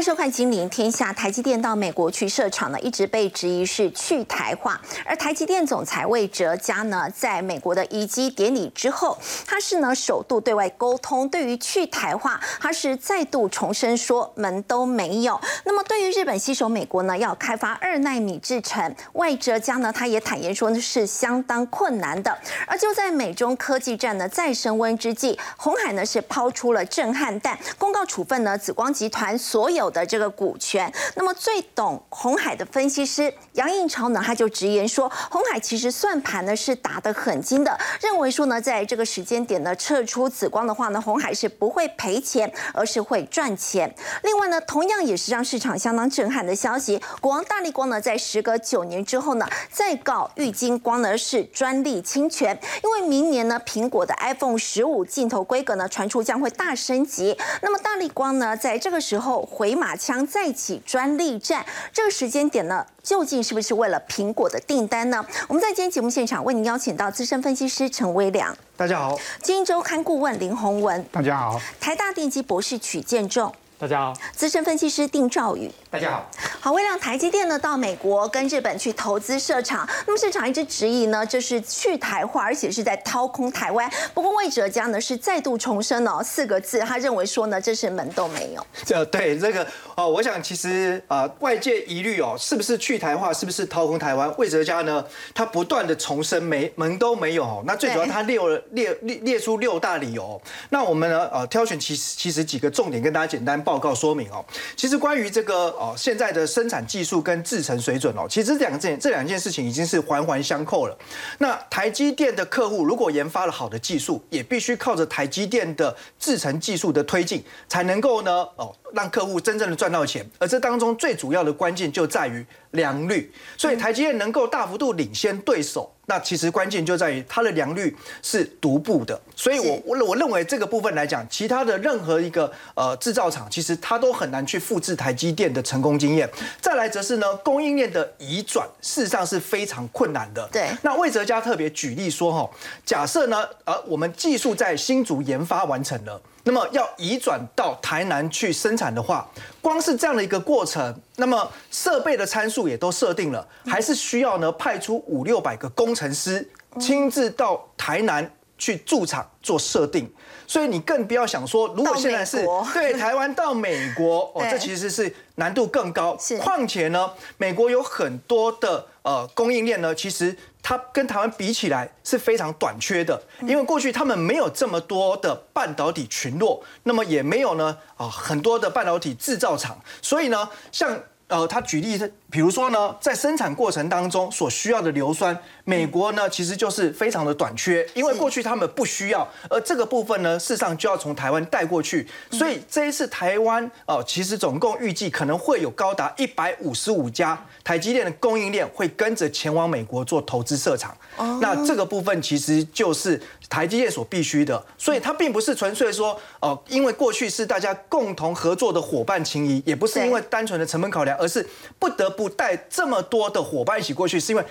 迎收看《金陵天下》。台积电到美国去设厂呢，一直被质疑是去台化。而台积电总裁魏哲嘉呢，在美国的移机典礼之后，他是呢首度对外沟通，对于去台化，他是再度重申说门都没有。那么对于日本携手美国呢，要开发二纳米制程，魏哲嘉呢，他也坦言说呢是相当困难的。而就在美中科技战呢再升温之际，红海呢是抛出了震撼弹，公告处分呢紫光集团所有。的这个股权，那么最懂红海的分析师杨应超呢，他就直言说，红海其实算盘呢是打得很精的，认为说呢，在这个时间点呢撤出紫光的话呢，红海是不会赔钱，而是会赚钱。另外呢，同样也是让市场相当震撼的消息，国王大力光呢，在时隔九年之后呢，再告玉金光呢是专利侵权，因为明年呢，苹果的 iPhone 十五镜头规格呢传出将会大升级，那么大力光呢，在这个时候回。马枪再起专利战，这个时间点呢，究竟是不是为了苹果的订单呢？我们在今天节目现场为您邀请到资深分析师陈威良，大家好；金周刊顾问林宏文，大家好；台大电机博士曲建仲。大家好，资深分析师丁兆宇。大家好，好，为了台积电呢到美国跟日本去投资设厂，那么市场一直质疑呢，这是去台化，而且是在掏空台湾。不过魏哲家呢是再度重申哦四个字，他认为说呢这是门都没有。这对这个哦，我想其实啊外界疑虑哦，是不是去台化，是不是掏空台湾？魏哲家呢他不断的重申没门都没有。那最主要他列了列列列出六大理由。那我们呢呃挑选其实其实几个重点跟大家简单。报报告说明哦，其实关于这个哦，现在的生产技术跟制程水准哦，其实这两件这两件事情已经是环环相扣了。那台积电的客户如果研发了好的技术，也必须靠着台积电的制程技术的推进，才能够呢哦。让客户真正的赚到钱，而这当中最主要的关键就在于良率。所以台积电能够大幅度领先对手，那其实关键就在于它的良率是独步的。所以我我我认为这个部分来讲，其他的任何一个呃制造厂，其实它都很难去复制台积电的成功经验。再来则是呢，供应链的移转事实上是非常困难的。对。那魏哲家特别举例说哈，假设呢，呃，我们技术在新竹研发完成了。那么要移转到台南去生产的话，光是这样的一个过程，那么设备的参数也都设定了，还是需要呢派出五六百个工程师亲自到台南去驻场做设定。所以你更不要想说，如果现在是对台湾到美国哦，这其实是难度更高。况且呢，美国有很多的呃供应链呢，其实。它跟台湾比起来是非常短缺的，因为过去他们没有这么多的半导体群落，那么也没有呢啊很多的半导体制造厂，所以呢，像呃他举例比如说呢，在生产过程当中所需要的硫酸，美国呢其实就是非常的短缺，因为过去他们不需要，而这个部分呢，事实上就要从台湾带过去，所以这一次台湾哦，其实总共预计可能会有高达一百五十五家台积电的供应链会跟着前往美国做投资设厂，那这个部分其实就是台积电所必须的，所以它并不是纯粹说哦，因为过去是大家共同合作的伙伴情谊，也不是因为单纯的成本考量，而是不得不。带这么多的伙伴一起过去，是因为，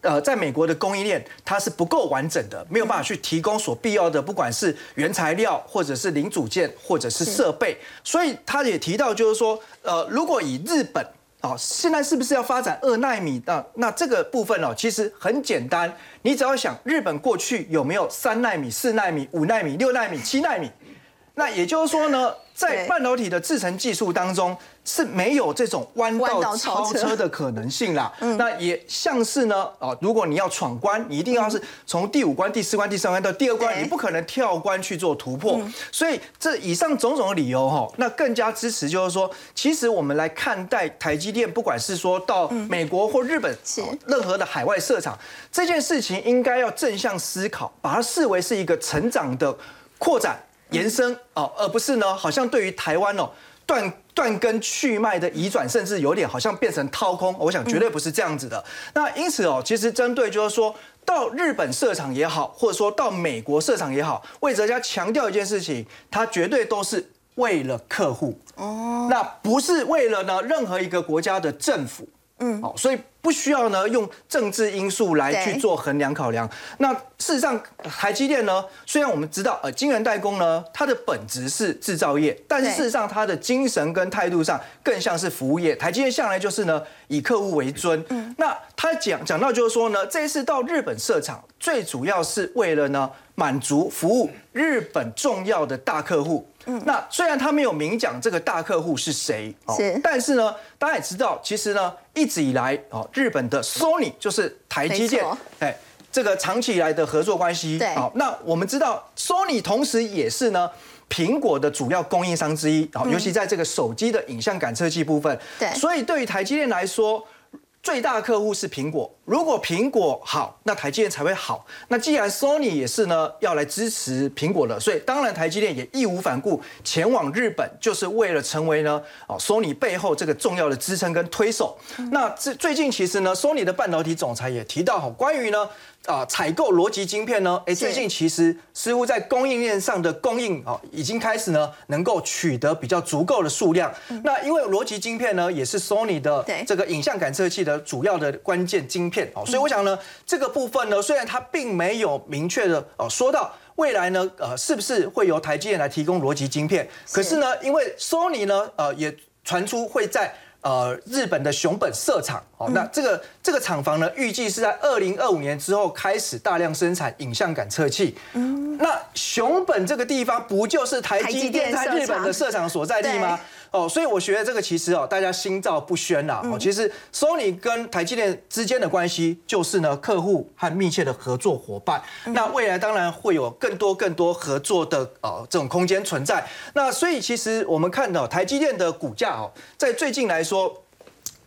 呃，在美国的供应链它是不够完整的，没有办法去提供所必要的，不管是原材料，或者是零组件，或者是设备。所以他也提到，就是说，呃，如果以日本啊，现在是不是要发展二纳米？那那这个部分哦，其实很简单，你只要想日本过去有没有三纳米、四纳米、五纳米、六纳米、七纳米，那也就是说呢，在半导体的制程技术当中。是没有这种弯道超车。的可能性啦。嗯。那也像是呢，哦，如果你要闯关，你一定要是从第五关、第四关、第三关到第二关，你不可能跳关去做突破。所以这以上种种的理由哈，那更加支持就是说，其实我们来看待台积电，不管是说到美国或日本，任何的海外设厂这件事情，应该要正向思考，把它视为是一个成长的扩展延伸哦，而不是呢，好像对于台湾哦。断断根去脉的移转，甚至有点好像变成掏空，我想绝对不是这样子的。那因此哦，其实针对就是说到日本设厂也好，或者说到美国设厂也好，魏哲家强调一件事情，他绝对都是为了客户。哦，那不是为了呢任何一个国家的政府，嗯，好，所以不需要呢用政治因素来去做衡量考量。那事实上，台积电呢，虽然我们知道呃晶圆代工呢，它的本质是制造业，但是事实上它的精神跟态度上更像是服务业。台积电向来就是呢以客户为尊。嗯，那他讲讲到就是说呢，这一次到日本设厂，最主要是为了呢满足服务日本重要的大客户。嗯，那虽然他没有明讲这个大客户是谁，是，但是呢，大家也知道，其实呢，一直以来哦，日本的 Sony 就是台积电，哎，这个长期以来的合作关系，对，好，那我们知道 Sony 同时也是呢苹果的主要供应商之一，好，尤其在这个手机的影像感测器部分，对，所以对于台积电来说。最大客户是苹果，如果苹果好，那台积电才会好。那既然 Sony 也是呢，要来支持苹果的，所以当然台积电也义无反顾前往日本，就是为了成为呢哦 Sony 背后这个重要的支撑跟推手。那这最近其实呢，Sony 的半导体总裁也提到哈，关于呢。啊，采购逻辑晶片呢？哎，最近其实似乎在供应链上的供应啊，已经开始呢，能够取得比较足够的数量。那因为逻辑晶片呢，也是 Sony 的这个影像感测器的主要的关键晶片哦，所以我想呢，这个部分呢，虽然它并没有明确的哦说到未来呢，呃，是不是会由台积电来提供逻辑晶片？可是呢，因为 Sony 呢，呃，也传出会在。呃，日本的熊本设厂，哦，那这个这个厂房呢，预计是在二零二五年之后开始大量生产影像感测器。嗯，那熊本这个地方不就是台积电在日本的设厂所在地吗？哦，所以我觉得这个其实哦，大家心照不宣啦。哦，其实 Sony 跟台积电之间的关系就是呢，客户和密切的合作伙伴。那未来当然会有更多更多合作的呃这种空间存在。那所以其实我们看到台积电的股价哦，在最近来说。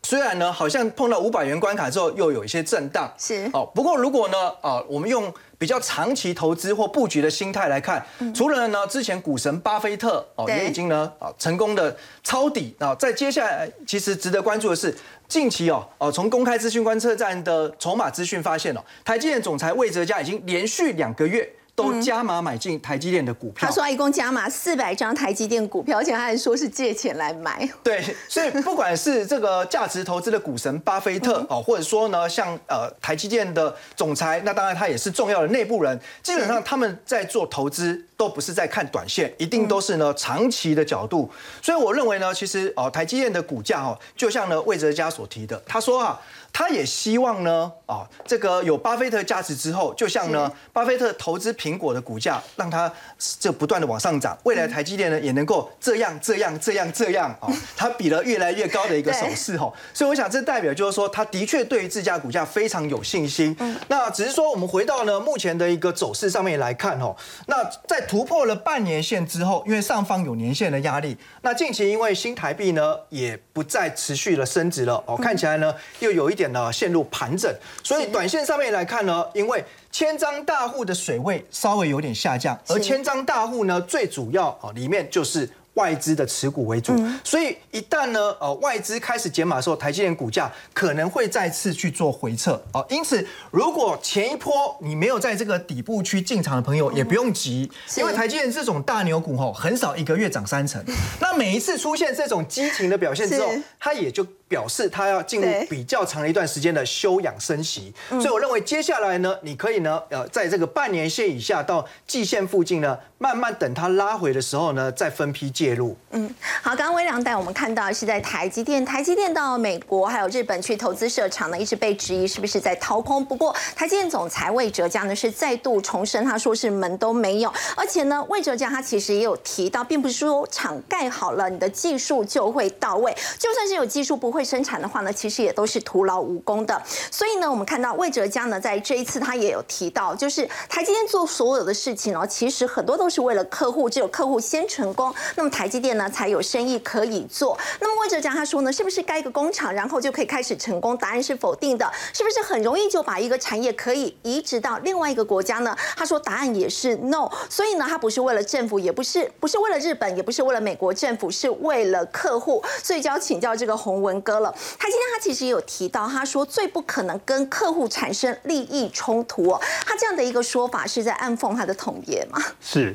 虽然呢，好像碰到五百元关卡之后又有一些震荡，是哦。不过如果呢，啊，我们用比较长期投资或布局的心态来看，除了呢，之前股神巴菲特哦也已经呢啊成功的抄底啊，在接下来其实值得关注的是，近期哦哦从公开资讯观测站的筹码资讯发现哦，台积电总裁魏哲嘉已经连续两个月。都加码买进台积电的股票。他说他一共加码四百张台积电股票，而且他还说是借钱来买。对，所以不管是这个价值投资的股神巴菲特哦，或者说呢，像呃台积电的总裁，那当然他也是重要的内部人。基本上他们在做投资，都不是在看短线，一定都是呢长期的角度。所以我认为呢，其实哦台积电的股价哦，就像呢魏哲家所提的，他说啊。他也希望呢，啊，这个有巴菲特价值之后，就像呢，巴菲特投资苹果的股价，让它就不断的往上涨。未来台积电呢，也能够这样这样这样这样啊，它比了越来越高的一个手势哈。所以我想，这代表就是说，它的确对于自家股价非常有信心。那只是说，我们回到呢目前的一个走势上面来看哦，那在突破了半年线之后，因为上方有年线的压力，那近期因为新台币呢也不再持续的升值了哦，看起来呢又有一点。呢陷入盘整，所以短线上面来看呢，因为千张大户的水位稍微有点下降，而千张大户呢，最主要啊里面就是。外资的持股为主，所以一旦呢，呃，外资开始减码的时候，台积电股价可能会再次去做回撤哦。因此，如果前一波你没有在这个底部区进场的朋友，也不用急，因为台积电这种大牛股吼，很少一个月涨三成。那每一次出现这种激情的表现之后，它也就表示他要进入比较长的一段时间的休养生息。所以我认为接下来呢，你可以呢，呃，在这个半年线以下到季线附近呢，慢慢等它拉回的时候呢，再分批。介入。嗯，好，刚刚微良带我们看到是在台积电，台积电到美国还有日本去投资设厂呢，一直被质疑是不是在掏空。不过台积电总裁魏哲嘉呢是再度重申，他说是门都没有。而且呢，魏哲嘉他其实也有提到，并不是说厂盖好了，你的技术就会到位。就算是有技术不会会生产的话呢，其实也都是徒劳无功的。所以呢，我们看到魏哲家呢在这一次他也有提到，就是台积电做所有的事情哦，其实很多都是为了客户，只有客户先成功，那么。台积电呢才有生意可以做。那么魏哲家他说呢，是不是盖一个工厂，然后就可以开始成功？答案是否定的。是不是很容易就把一个产业可以移植到另外一个国家呢？他说答案也是 no。所以呢，他不是为了政府，也不是不是为了日本，也不是为了美国政府，是为了客户。所以就要请教这个洪文哥了。他今天他其实也有提到，他说最不可能跟客户产生利益冲突哦。他这样的一个说法是在暗讽他的统业吗？是，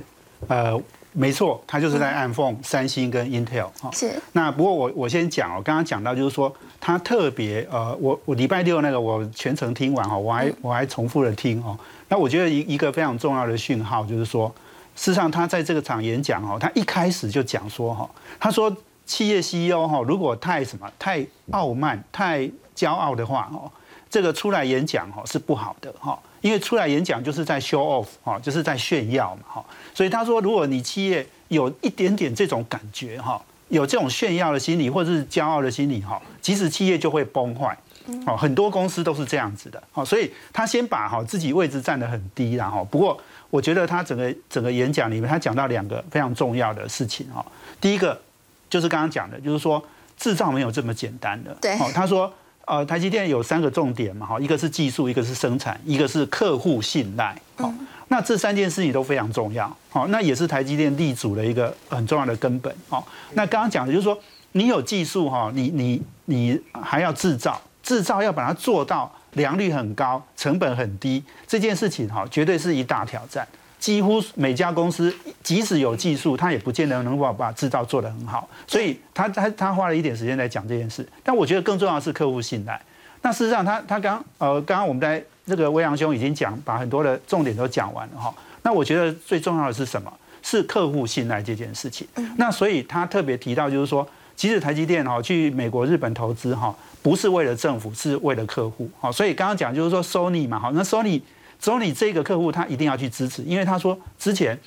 呃。没错，他就是在暗讽三星跟 Intel 哈。是。那不过我我先讲哦，刚刚讲到就是说，他特别呃，我我礼拜六那个我全程听完哈，我还我还重复的听哦。那我觉得一一个非常重要的讯号就是说，事实上他在这个场演讲哦，他一开始就讲说哈，他说企业 CEO 哈，如果太什么太傲慢、太骄傲的话哦，这个出来演讲哈是不好的哈。因为出来演讲就是在 show off 哈，就是在炫耀嘛哈，所以他说，如果你企业有一点点这种感觉哈，有这种炫耀的心理或者是骄傲的心理哈，其实企业就会崩坏。哦，很多公司都是这样子的。哦，所以他先把哈自己位置站得很低，然后不过我觉得他整个整个演讲里面，他讲到两个非常重要的事情哈。第一个就是刚刚讲的，就是说制造没有这么简单的。对。哦，他说。呃，台积电有三个重点嘛，哈，一个是技术，一个是生产，一个是客户信赖，好，那这三件事情都非常重要，好，那也是台积电立足的一个很重要的根本，哦，那刚刚讲的就是说，你有技术哈，你你你还要制造，制造要把它做到良率很高，成本很低，这件事情哈，绝对是一大挑战。几乎每家公司，即使有技术，他也不见得能够把制造做得很好。所以他他他花了一点时间来讲这件事。但我觉得更重要的是客户信赖。那事实上，他他刚呃刚刚我们在这个威扬兄已经讲，把很多的重点都讲完了哈。那我觉得最重要的是什么？是客户信赖这件事情。那所以他特别提到，就是说，其实台积电哈去美国、日本投资哈，不是为了政府，是为了客户。好，所以刚刚讲就是说，Sony 嘛，好，那 Sony。所以你这个客户他一定要去支持，因为他说之前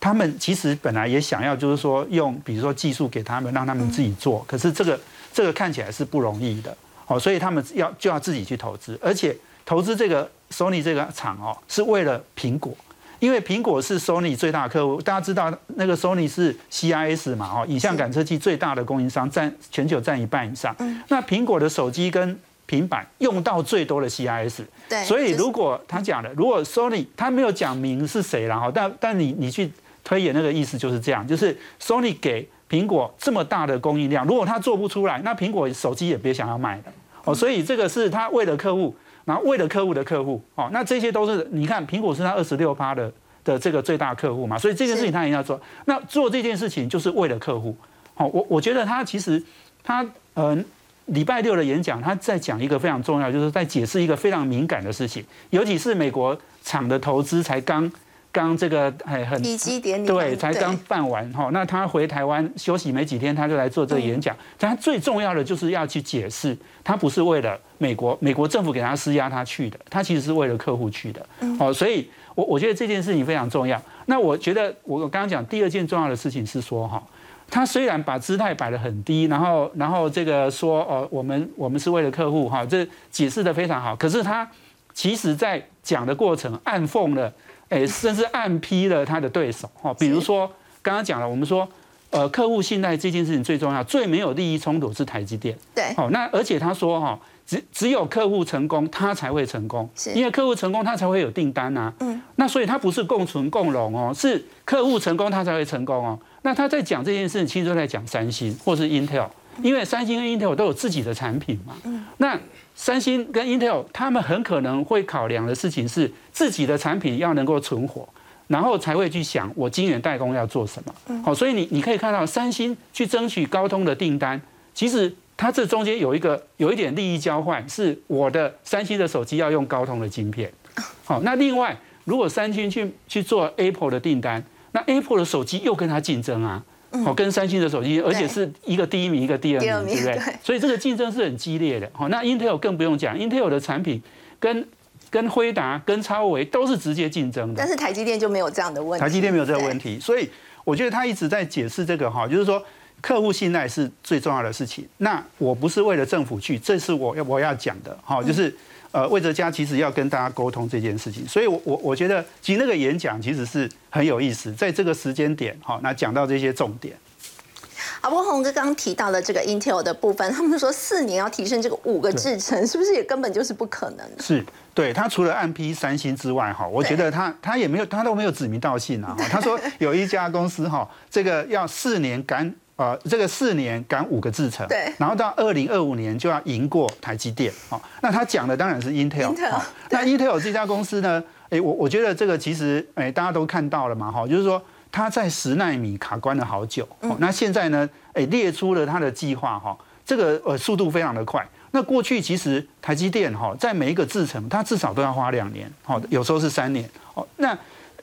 他们其实本来也想要，就是说用比如说技术给他们，让他们自己做，可是这个这个看起来是不容易的，哦，所以他们要就要自己去投资，而且投资这个 Sony 这个厂哦，是为了苹果，因为苹果是 Sony 最大的客户，大家知道那个 Sony 是 CIS 嘛，哦，影像感测器最大的供应商，占全球占一半以上，那苹果的手机跟平板用到最多的 CIS，对，所以如果他讲的，如果 Sony 他没有讲明是谁然后，但但你你去推演那个意思就是这样，就是 Sony 给苹果这么大的供应量，如果他做不出来，那苹果手机也别想要卖了哦。所以这个是他为了客户，然后为了客户的客户哦，那这些都是你看苹果是他二十六趴的的这个最大客户嘛，所以这件事情他也要做。那做这件事情就是为了客户，好，我我觉得他其实他嗯。礼拜六的演讲，他在讲一个非常重要，就是在解释一个非常敏感的事情，尤其是美国厂的投资才刚刚这个很很对，才刚办完哈。那他回台湾休息没几天，他就来做这个演讲。但他最重要的就是要去解释，他不是为了美国美国政府给他施压他去的，他其实是为了客户去的。哦，所以我我觉得这件事情非常重要。那我觉得我刚刚讲第二件重要的事情是说哈。他虽然把姿态摆得很低，然后然后这个说哦，我们我们是为了客户哈，这解释的非常好。可是他其实在讲的过程暗讽了，哎，甚至暗批了他的对手哈。比如说刚刚讲了，我们说呃，客户信赖这件事情最重要，最没有利益冲突是台积电。对，好，那而且他说哈，只只有客户成功，他才会成功，因为客户成功，他才会有订单啊。嗯，那所以他不是共存共荣哦，是客户成功，他才会成功哦。那他在讲这件事，其实都在讲三星或是 Intel，因为三星跟 Intel 都有自己的产品嘛。嗯那三星跟 Intel 他们很可能会考量的事情是自己的产品要能够存活，然后才会去想我晶圆代工要做什么。好，所以你你可以看到三星去争取高通的订单，其实它这中间有一个有一点利益交换，是我的三星的手机要用高通的晶片。好，那另外如果三星去去做 Apple 的订单。那 Apple 的手机又跟它竞争啊，哦，跟三星的手机，而且是一个第一名，一个第二名，对不对？所以这个竞争是很激烈的。好，那 Intel 更不用讲，Intel 的产品跟跟辉达、跟超维都是直接竞争的。但是台积电就没有这样的问题。台积电没有这个问题，所以我觉得他一直在解释这个哈，就是说客户信赖是最重要的事情。那我不是为了政府去，这是我要我要讲的哈，就是。呃，魏哲家其实要跟大家沟通这件事情，所以，我我我觉得，其实那个演讲其实是很有意思，在这个时间点，哈，那讲到这些重点。阿波宏哥刚刚提到了这个 Intel 的部分，他们说四年要提升这个五个制程，是不是也根本就是不可能？是，对他除了暗批三星之外，哈，我觉得他他也没有，他都没有指名道姓啊。他说有一家公司哈，这个要四年赶。呃，这个四年赶五个制程，对，然后到二零二五年就要赢过台积电，哦，那他讲的当然是 Intel，那 Intel 这家公司呢，哎，我我觉得这个其实，哎，大家都看到了嘛，哈，就是说他在十纳米卡关了好久，哦，那现在呢，哎，列出了他的计划哈，这个呃速度非常的快。那过去其实台积电哈，在每一个制程，它至少都要花两年，好，有时候是三年，哦，那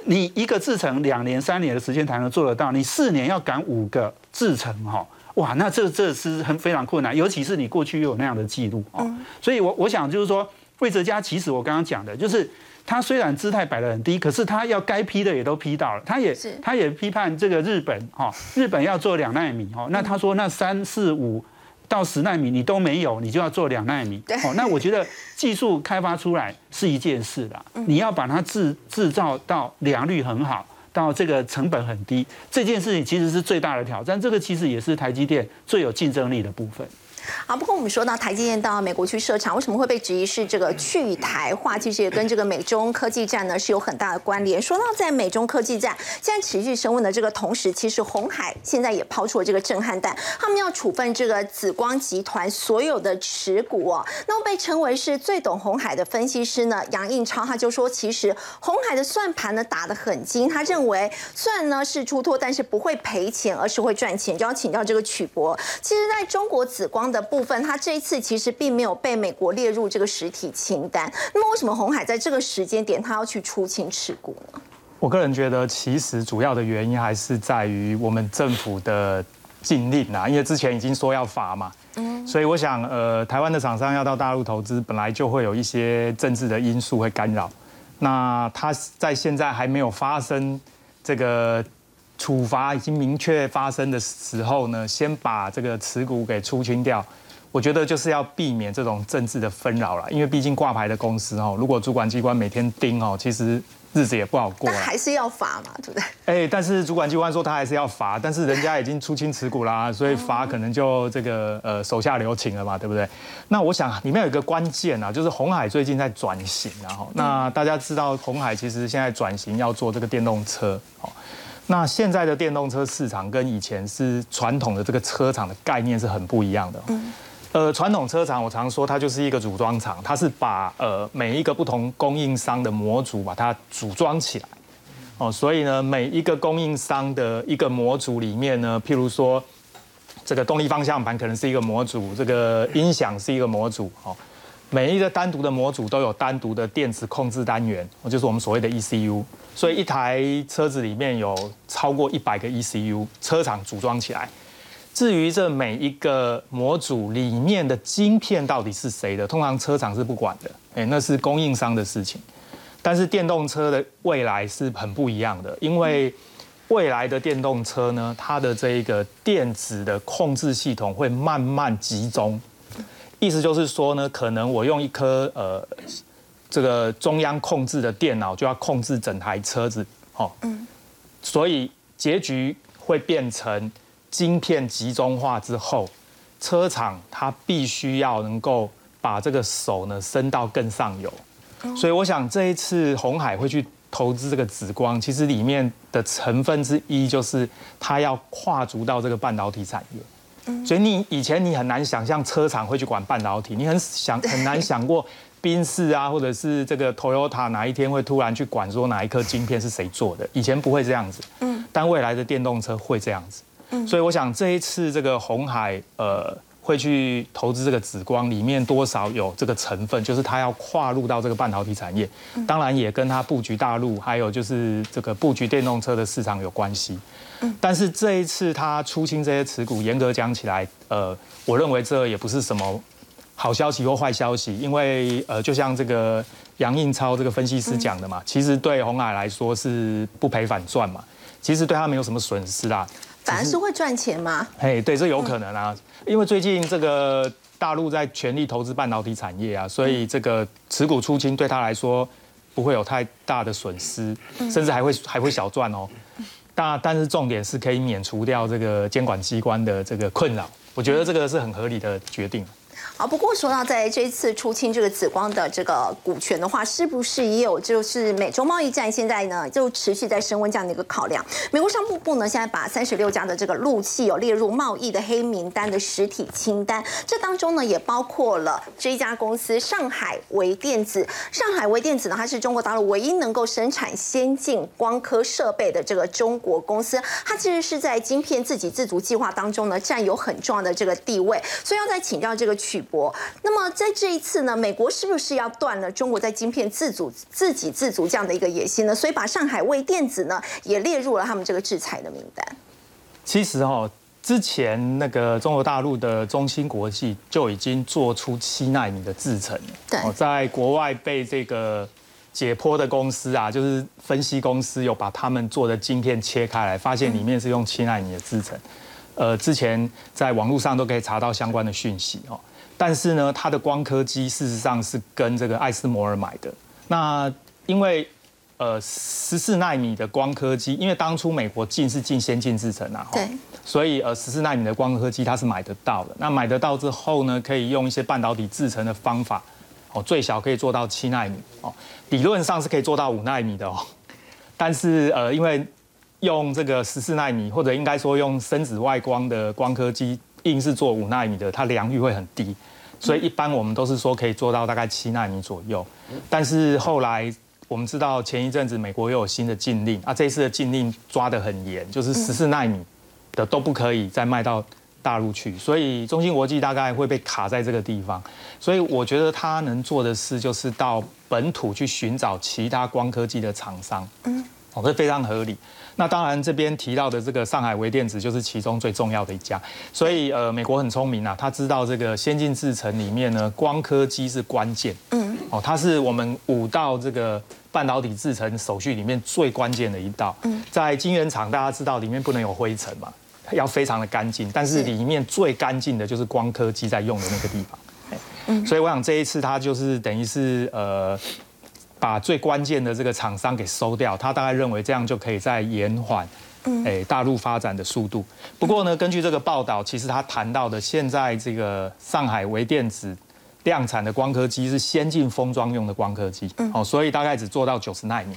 你一个制程两年、三年的时间才能做得到，你四年要赶五个制成哈，哇，那这这是很非常困难，尤其是你过去又有那样的记录哦，所以我我想就是说，魏哲家其实我刚刚讲的就是。他虽然姿态摆得很低，可是他要该批的也都批到了。他也他也批判这个日本哈，日本要做两纳米哈，那他说那三四五到十纳米你都没有，你就要做两纳米。哦，那我觉得技术开发出来是一件事啦，你要把它制制造到良率很好，到这个成本很低，这件事情其实是最大的挑战。这个其实也是台积电最有竞争力的部分。好，不过我们说到台积电到美国去设厂，为什么会被质疑是这个去台化？其实也跟这个美中科技战呢是有很大的关联。说到在美中科技战现在持续升温的这个同时，其实红海现在也抛出了这个震撼弹，他们要处分这个紫光集团所有的持股哦。那么被称为是最懂红海的分析师呢，杨应超他就说，其实红海的算盘呢打得很精，他认为虽然呢是出脱，但是不会赔钱，而是会赚钱。就要请教这个曲博，其实在中国紫光的。的部分，它这一次其实并没有被美国列入这个实体清单。那么，为什么红海在这个时间点，它要去出清持股呢？我个人觉得，其实主要的原因还是在于我们政府的禁令啊，因为之前已经说要罚嘛。嗯。所以我想，呃，台湾的厂商要到大陆投资，本来就会有一些政治的因素会干扰。那他在现在还没有发生这个。处罚已经明确发生的时候呢，先把这个持股给出清掉，我觉得就是要避免这种政治的纷扰了。因为毕竟挂牌的公司哦，如果主管机关每天盯哦，其实日子也不好过。但还是要罚嘛，对不对？哎，但是主管机关说他还是要罚，但是人家已经出清持股啦，所以罚可能就这个呃手下留情了嘛，对不对？那我想里面有一个关键啊，就是红海最近在转型，然后那大家知道红海其实现在转型要做这个电动车哦。那现在的电动车市场跟以前是传统的这个车厂的概念是很不一样的。嗯，呃，传统车厂我常说它就是一个组装厂，它是把呃每一个不同供应商的模组把它组装起来。哦，所以呢，每一个供应商的一个模组里面呢，譬如说这个动力方向盘可能是一个模组，这个音响是一个模组。哦。每一个单独的模组都有单独的电子控制单元，就是我们所谓的 ECU。所以一台车子里面有超过一百个 ECU，车厂组装起来。至于这每一个模组里面的晶片到底是谁的，通常车厂是不管的，哎，那是供应商的事情。但是电动车的未来是很不一样的，因为未来的电动车呢，它的这一个电子的控制系统会慢慢集中。意思就是说呢，可能我用一颗呃这个中央控制的电脑就要控制整台车子，哦，嗯，所以结局会变成晶片集中化之后，车厂它必须要能够把这个手呢伸到更上游，所以我想这一次红海会去投资这个紫光，其实里面的成分之一就是它要跨足到这个半导体产业。所以你以前你很难想象车厂会去管半导体，你很想很难想过宾士啊，或者是这个 Toyota 哪一天会突然去管说哪一颗晶片是谁做的，以前不会这样子。嗯，但未来的电动车会这样子。嗯，所以我想这一次这个红海呃会去投资这个紫光，里面多少有这个成分，就是它要跨入到这个半导体产业，当然也跟它布局大陆，还有就是这个布局电动车的市场有关系。但是这一次他出清这些持股，严格讲起来，呃，我认为这也不是什么好消息或坏消息，因为呃，就像这个杨应超这个分析师讲的嘛，其实对红海来说是不赔反赚嘛，其实对他没有什么损失啦，反而是会赚钱吗？嘿，对，这有可能啊，因为最近这个大陆在全力投资半导体产业啊，所以这个持股出清对他来说不会有太大的损失，甚至还会还会小赚哦。但但是重点是可以免除掉这个监管机关的这个困扰，我觉得这个是很合理的决定。啊，不过说到在这一次出清这个紫光的这个股权的话，是不是也有就是美中贸易战现在呢就持续在升温这样的一个考量？美国商务部呢现在把三十六家的这个陆企有列入贸易的黑名单的实体清单，这当中呢也包括了这一家公司上海微电子。上海微电子呢，它是中国大陆唯一能够生产先进光刻设备的这个中国公司，它其实是在晶片自给自足计划当中呢占有很重要的这个地位，所以要再请教这个曲。博，那么在这一次呢，美国是不是要断了中国在晶片自主、自给自足这样的一个野心呢？所以把上海微电子呢也列入了他们这个制裁的名单。其实哈，之前那个中国大陆的中芯国际就已经做出七纳米的制程，对，在国外被这个解剖的公司啊，就是分析公司有把他们做的晶片切开来，发现里面是用七纳米的制程。呃，之前在网络上都可以查到相关的讯息哦。但是呢，它的光刻机事实上是跟这个艾斯摩尔买的。那因为呃十四纳米的光刻机，因为当初美国进是进先进制程啊，对，所以呃十四纳米的光刻机它是买得到的。那买得到之后呢，可以用一些半导体制成的方法，哦，最小可以做到七纳米哦，理论上是可以做到五纳米的哦。但是呃，因为用这个十四纳米，或者应该说用深紫外光的光刻机。硬是做五纳米的，它良率会很低，所以一般我们都是说可以做到大概七纳米左右。但是后来我们知道前一阵子美国又有新的禁令啊，这次的禁令抓得很严，就是十四纳米的都不可以再卖到大陆去，所以中芯国际大概会被卡在这个地方。所以我觉得他能做的事就是到本土去寻找其他光科技的厂商，嗯，哦，这非常合理。那当然，这边提到的这个上海微电子就是其中最重要的一家，所以呃，美国很聪明啊，他知道这个先进制程里面呢，光刻机是关键，嗯，哦，它是我们五道这个半导体制程手续里面最关键的一道，嗯，在晶圆厂大家知道里面不能有灰尘嘛，要非常的干净，但是里面最干净的就是光刻机在用的那个地方，嗯，所以我想这一次它就是等于是呃。把最关键的这个厂商给收掉，他大概认为这样就可以再延缓，哎，大陆发展的速度。不过呢，根据这个报道，其实他谈到的现在这个上海微电子量产的光刻机是先进封装用的光刻机，哦，所以大概只做到九十纳米。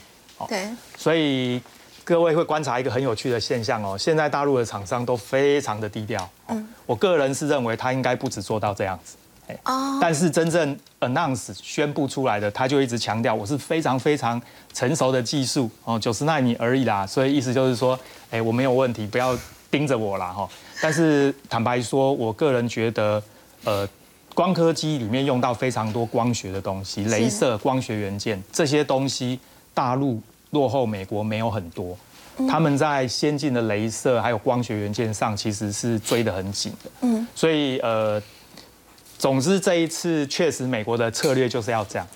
对，所以各位会观察一个很有趣的现象哦，现在大陆的厂商都非常的低调。嗯，我个人是认为他应该不止做到这样子。哦，但是真正 announce 宣布出来的，他就一直强调我是非常非常成熟的技术哦，九十纳米而已啦，所以意思就是说，哎，我没有问题，不要盯着我啦哈。但是坦白说，我个人觉得，呃，光刻机里面用到非常多光学的东西，镭射、光学元件这些东西，大陆落后美国没有很多，他们在先进的镭射还有光学元件上其实是追得很紧的，嗯，所以呃。总之，这一次确实美国的策略就是要这样。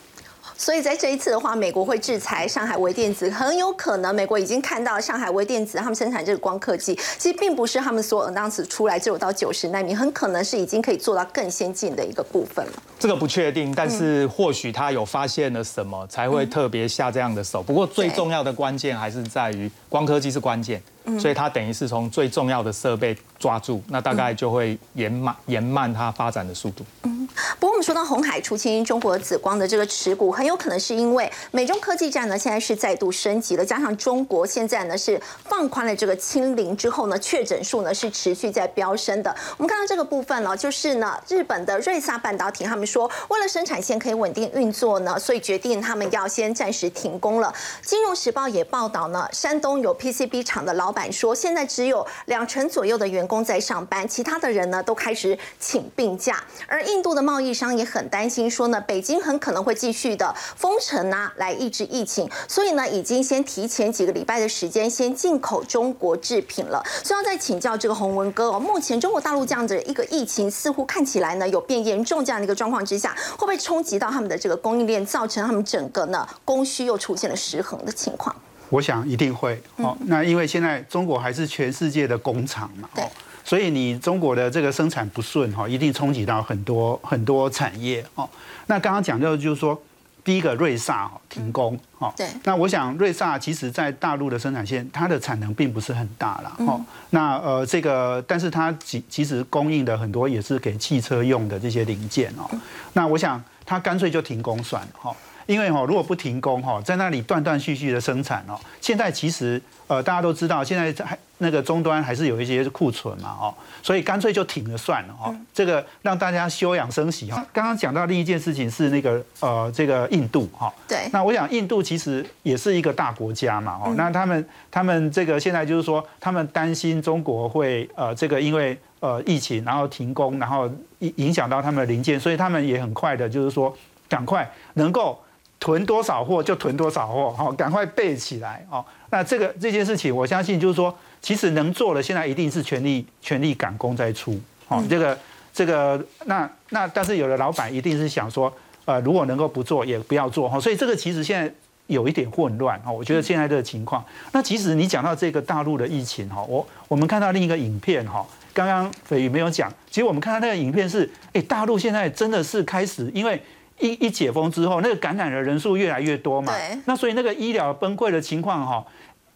所以在这一次的话，美国会制裁上海微电子，很有可能美国已经看到上海微电子他们生产这个光刻机，其实并不是他们所 announce 出来只有到九十纳米，很可能是已经可以做到更先进的一个部分了。这个不确定，但是或许他有发现了什么，才会特别下这样的手。不过最重要的关键还是在于光刻机是关键。所以它等于是从最重要的设备抓住，那大概就会延慢延慢它发展的速度。嗯，不过我们说到红海出清中国紫光的这个持股，很有可能是因为美中科技战呢现在是再度升级了，加上中国现在呢是放宽了这个清零之后呢，确诊数呢是持续在飙升的。我们看到这个部分呢，就是呢日本的瑞萨半导体他们说，为了生产线可以稳定运作呢，所以决定他们要先暂时停工了。金融时报也报道呢，山东有 PCB 厂的老板说，现在只有两成左右的员工在上班，其他的人呢都开始请病假。而印度的贸易商也很担心，说呢，北京很可能会继续的封城啊，来抑制疫情，所以呢，已经先提前几个礼拜的时间，先进口中国制品了。所以要再请教这个洪文哥哦，目前中国大陆这样的一个疫情，似乎看起来呢有变严重这样的一个状况之下，会不会冲击到他们的这个供应链，造成他们整个呢供需又出现了失衡的情况？我想一定会哦。那因为现在中国还是全世界的工厂嘛，对，所以你中国的这个生产不顺哈，一定冲击到很多很多产业哦。那刚刚讲到就是说，第一个瑞萨哈停工哈，对，那我想瑞萨其实在大陆的生产线，它的产能并不是很大了哦。那呃这个，但是它其其实供应的很多也是给汽车用的这些零件哦。那我想它干脆就停工算了哈。因为哈，如果不停工哈，在那里断断续续的生产哦，现在其实呃大家都知道，现在还那个终端还是有一些库存嘛哦，所以干脆就停了算了哦，这个让大家休养生息哈。刚刚讲到另一件事情是那个呃这个印度哈，对，那我想印度其实也是一个大国家嘛哦，那他们他们这个现在就是说他们担心中国会呃这个因为呃疫情然后停工，然后影影响到他们的零件，所以他们也很快的就是说赶快能够。囤多少货就囤多少货，好，赶快备起来哦。那这个这件事情，我相信就是说，其实能做的现在一定是全力全力赶工在出，哦，这个这个那那，但是有的老板一定是想说，呃，如果能够不做也不要做哈。所以这个其实现在有一点混乱哈。我觉得现在这个情况，那其实你讲到这个大陆的疫情哈，我我们看到另一个影片哈，刚刚斐宇没有讲，其实我们看到那个影片是，哎，大陆现在真的是开始因为。一一解封之后，那个感染的人数越来越多嘛，那所以那个医疗崩溃的情况哈，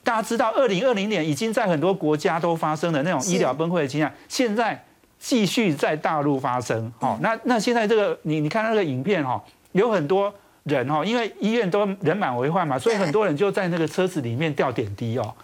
大家知道，二零二零年已经在很多国家都发生了那种医疗崩溃的情况，现在继续在大陆发生。好，那那现在这个你你看那个影片哈，有很多人哈，因为医院都人满为患嘛，所以很多人就在那个车子里面吊点滴哦，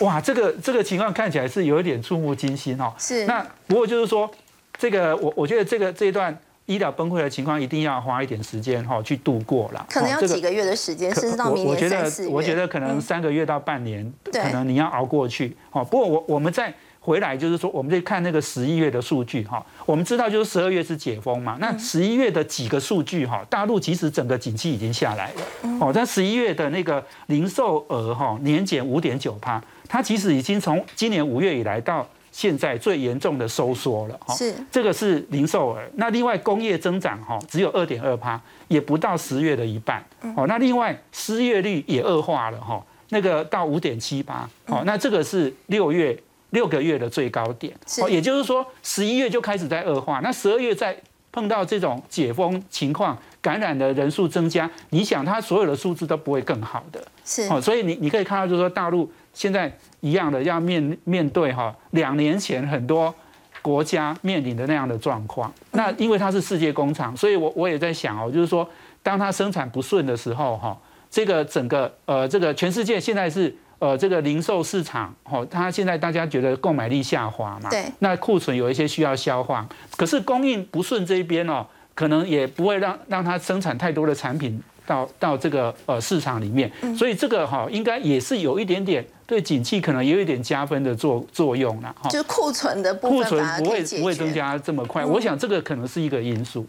哇，这个这个情况看起来是有一点触目惊心哦。是。那不过就是说，这个我我觉得这个这一段。医疗崩溃的情况一定要花一点时间哈去度过了，可能要几个月的时间，甚至到明年三四月。我觉得可能三个月到半年，可能你要熬过去。好，不过我我们再回来就是说，我们再看那个十一月的数据哈。我们知道就是十二月是解封嘛，那十一月的几个数据哈，大陆其实整个景气已经下来了。哦，在十一月的那个零售额哈年减五点九趴，它其实已经从今年五月以来到。现在最严重的收缩了，哈，是这个是零售额。那另外工业增长哈只有二点二趴，也不到十月的一半。哦，那另外失业率也恶化了哈，那个到五点七八。哦，那这个是六月六个月的最高点。哦，也就是说十一月就开始在恶化，那十二月再碰到这种解封情况，感染的人数增加，你想它所有的数字都不会更好的。是哦，所以你你可以看到就是说大陆。现在一样的要面面对哈，两年前很多国家面临的那样的状况。那因为它是世界工厂，所以我我也在想哦，就是说，当它生产不顺的时候哈，这个整个呃这个全世界现在是呃这个零售市场哈，它现在大家觉得购买力下滑嘛，对，那库存有一些需要消化，可是供应不顺这一边哦，可能也不会让让它生产太多的产品到到这个呃市场里面，所以这个哈应该也是有一点点。对景气可能也有一点加分的作作用了，哈，就是库存的部分库存不会不会增加这么快，我想这个可能是一个因素。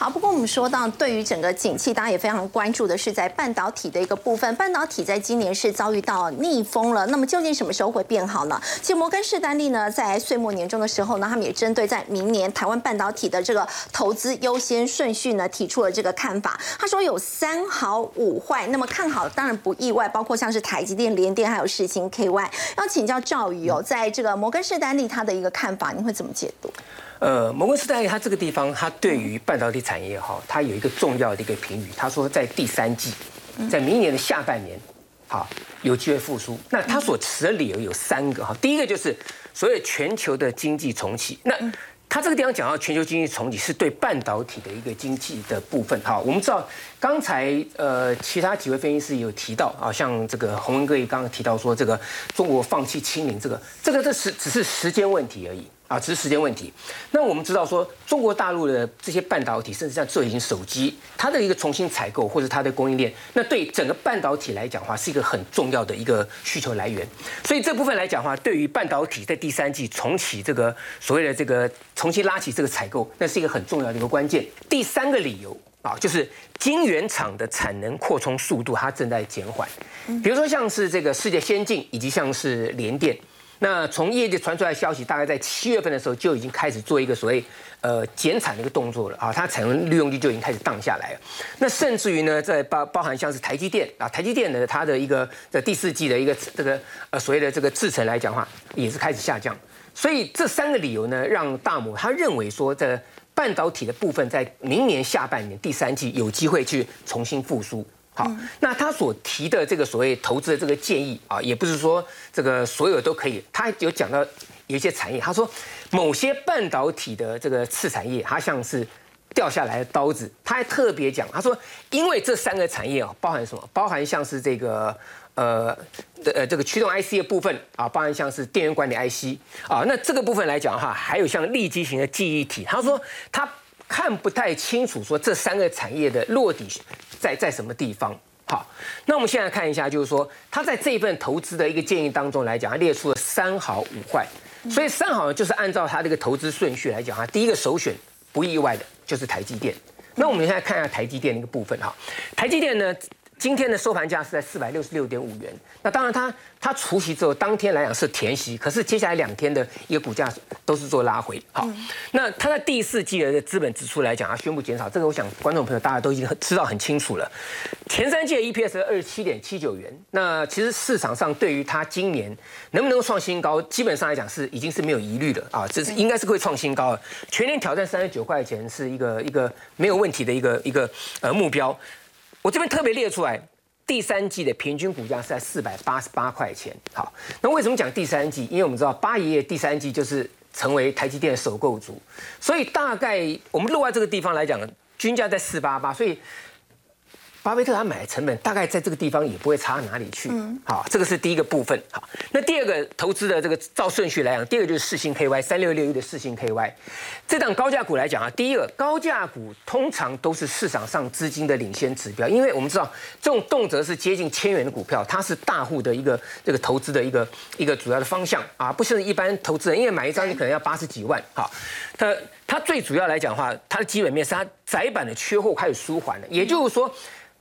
好，不过我们说到对于整个景气，大家也非常关注的是在半导体的一个部分。半导体在今年是遭遇到逆风了，那么究竟什么时候会变好呢？其实摩根士丹利呢，在岁末年终的时候呢，他们也针对在明年台湾半导体的这个投资优先顺序呢，提出了这个看法。他说有三好五坏，那么看好当然不意外，包括像是台积电、联电还有世星 KY。要请教赵宇哦，在这个摩根士丹利他的一个看法，你会怎么解读？呃，摩根士丹利它这个地方，它对于半导体产业哈，它有一个重要的一个评语，他说在第三季，在明年的下半年，好有机会复苏。那他所持的理由有三个哈，第一个就是所谓全球的经济重启。那他这个地方讲到全球经济重启是对半导体的一个经济的部分。好，我们知道刚才呃其他几位分析师有提到啊，像这个洪文哥也刚刚提到说这个中国放弃清零，这个这个这是只是时间问题而已。啊，只是时间问题。那我们知道说，中国大陆的这些半导体，甚至像智能型手机，它的一个重新采购或者它的供应链，那对整个半导体来讲的话，是一个很重要的一个需求来源。所以这部分来讲的话，对于半导体在第三季重启这个所谓的这个重新拉起这个采购，那是一个很重要的一个关键。第三个理由啊，就是晶圆厂的产能扩充速度它正在减缓。比如说像是这个世界先进，以及像是联电。那从业界传出来消息，大概在七月份的时候就已经开始做一个所谓呃减产的一个动作了啊，它产能利用率就已经开始荡下来了。那甚至于呢，在包包含像是台积电啊，台积电呢它的一个在第四季的一个这个呃所谓的这个制程来讲话，也是开始下降。所以这三个理由呢，让大摩他认为说，在半导体的部分在明年下半年第三季有机会去重新复苏。好，那他所提的这个所谓投资的这个建议啊，也不是说这个所有都可以，他有讲到有一些产业，他说某些半导体的这个次产业，它像是掉下来的刀子，他还特别讲，他说因为这三个产业啊，包含什么？包含像是这个呃的呃这个驱动 IC 的部分啊，包含像是电源管理 IC 啊，那这个部分来讲的话，还有像立基型的记忆体，他说他。看不太清楚，说这三个产业的落底在在什么地方？好，那我们现在看一下，就是说他在这一份投资的一个建议当中来讲，他列出了三好五坏。所以三好呢，就是按照他这个投资顺序来讲哈，第一个首选不意外的就是台积电。那我们现在看一下台积电那个部分哈，台积电呢。今天的收盘价是在四百六十六点五元。那当然，它它除息之后，当天来讲是填息，可是接下来两天的一个股价都是做拉回。好，那它在第四季的资本支出来讲，它宣布减少，这个我想观众朋友大家都已经知道很清楚了。前三季的 EPS 二十七点七九元，那其实市场上对于它今年能不能创新高，基本上来讲是已经是没有疑虑的啊，这是应该是会创新高的。全年挑战三十九块钱是一个一个没有问题的一个一个呃目标。我这边特别列出来，第三季的平均股价是在四百八十八块钱。好，那为什么讲第三季？因为我们知道八爷爷第三季就是成为台积电的首购族，所以大概我们落在这个地方来讲，均价在四八八，所以。巴菲特他买的成本大概在这个地方也不会差哪里去，好，这个是第一个部分。好，那第二个投资的这个照顺序来讲，第二个就是四星 KY 三六六一的四星 KY，这档高价股来讲啊，第一个高价股通常都是市场上资金的领先指标，因为我们知道这种动辄是接近千元的股票，它是大户的一个这个投资的一个一个主要的方向啊，不是一般投资人，因为买一张你可能要八十几万，好，它它最主要来讲的话，它的基本面是它窄板的缺货开始舒缓了，也就是说。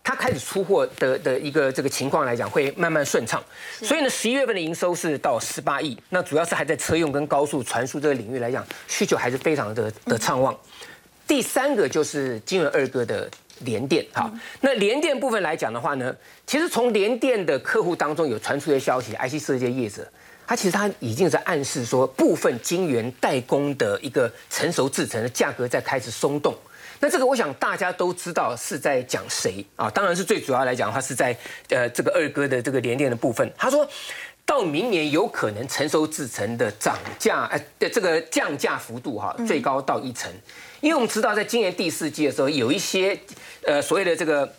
它开始出货的的一个这个情况来讲，会慢慢顺畅。所以呢，十一月份的营收是到十八亿，那主要是还在车用跟高速传输这个领域来讲，需求还是非常的的畅旺。第三个就是金元二哥的联电，好，那联电部分来讲的话呢，其实从联电的客户当中有传出的消息，IC 设计业者，他其实他已经在暗示说，部分晶圆代工的一个成熟制程的价格在开始松动。那这个我想大家都知道是在讲谁啊？当然是最主要来讲的话是在呃这个二哥的这个连电的部分。他说到明年有可能成熟制成的涨价呃的这个降价幅度哈最高到一成，因为我们知道在今年第四季的时候有一些呃所谓的这个